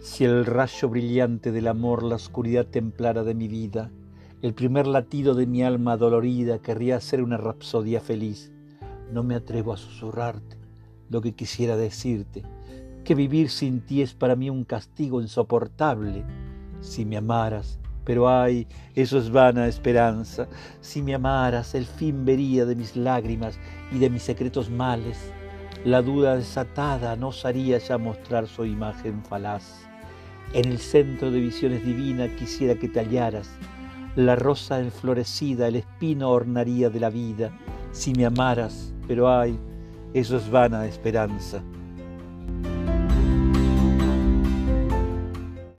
Si el rayo brillante del amor la oscuridad templara de mi vida, el primer latido de mi alma dolorida querría ser una rapsodia feliz. No me atrevo a susurrarte lo que quisiera decirte, que vivir sin ti es para mí un castigo insoportable. Si me amaras, pero ay, eso es vana esperanza, si me amaras, el fin vería de mis lágrimas y de mis secretos males. La duda desatada no osaría ya mostrar su imagen falaz. En el centro de visiones divinas quisiera que te hallaras. La rosa enflorecida, el espino ornaría de la vida. Si me amaras, pero ay, eso es vana esperanza.